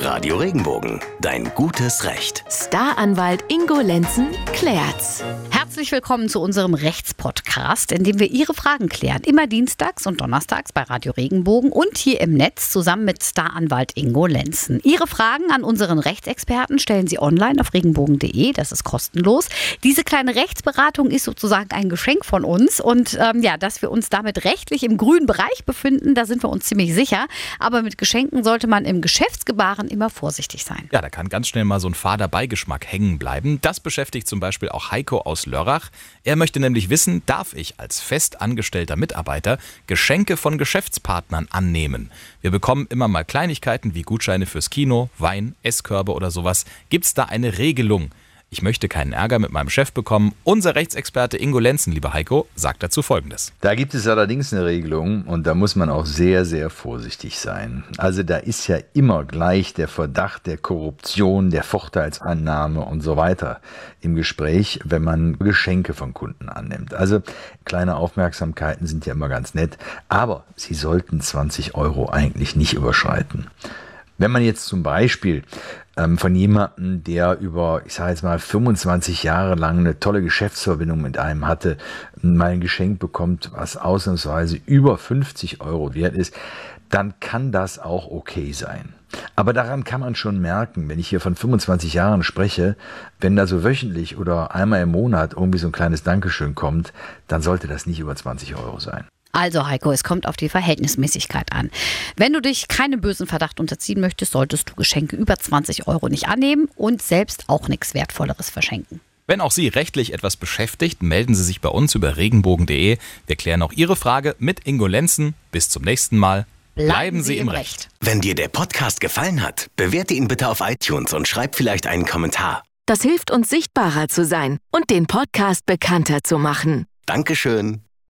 Radio Regenbogen, dein gutes Recht. Staranwalt Ingo Lenzen klärt's. Herzlich willkommen zu unserem Rechtspodcast, in dem wir Ihre Fragen klären. Immer dienstags und donnerstags bei Radio Regenbogen und hier im Netz zusammen mit Staranwalt Ingo Lenzen. Ihre Fragen an unseren Rechtsexperten stellen Sie online auf regenbogen.de. Das ist kostenlos. Diese kleine Rechtsberatung ist sozusagen ein Geschenk von uns und ähm, ja, dass wir uns damit rechtlich im grünen Bereich befinden, da sind wir uns ziemlich sicher. Aber mit Geschenken sollte man im Geschäftsgebaren immer vorsichtig sein. Ja, da kann ganz schnell mal so ein fader Beigeschmack hängen bleiben. Das beschäftigt zum Beispiel auch Heiko aus Lörrach. Er möchte nämlich wissen, darf ich als fest angestellter Mitarbeiter Geschenke von Geschäftspartnern annehmen? Wir bekommen immer mal Kleinigkeiten wie Gutscheine fürs Kino, Wein, Esskörbe oder sowas. Gibt es da eine Regelung? Ich möchte keinen Ärger mit meinem Chef bekommen. Unser Rechtsexperte Ingo Lenzen, lieber Heiko, sagt dazu Folgendes. Da gibt es allerdings eine Regelung und da muss man auch sehr, sehr vorsichtig sein. Also da ist ja immer gleich der Verdacht der Korruption, der Vorteilsannahme und so weiter im Gespräch, wenn man Geschenke von Kunden annimmt. Also kleine Aufmerksamkeiten sind ja immer ganz nett, aber sie sollten 20 Euro eigentlich nicht überschreiten. Wenn man jetzt zum Beispiel ähm, von jemandem, der über, ich sage jetzt mal, 25 Jahre lang eine tolle Geschäftsverbindung mit einem hatte, mal ein Geschenk bekommt, was ausnahmsweise über 50 Euro wert ist, dann kann das auch okay sein. Aber daran kann man schon merken, wenn ich hier von 25 Jahren spreche, wenn da so wöchentlich oder einmal im Monat irgendwie so ein kleines Dankeschön kommt, dann sollte das nicht über 20 Euro sein. Also Heiko, es kommt auf die Verhältnismäßigkeit an. Wenn du dich keinem bösen Verdacht unterziehen möchtest, solltest du Geschenke über 20 Euro nicht annehmen und selbst auch nichts Wertvolleres verschenken. Wenn auch Sie rechtlich etwas beschäftigt, melden Sie sich bei uns über regenbogen.de. Wir klären auch Ihre Frage mit Ingo Lenzen. Bis zum nächsten Mal. Bleiben, Bleiben Sie im Recht. Wenn dir der Podcast gefallen hat, bewerte ihn bitte auf iTunes und schreib vielleicht einen Kommentar. Das hilft uns sichtbarer zu sein und den Podcast bekannter zu machen. Dankeschön.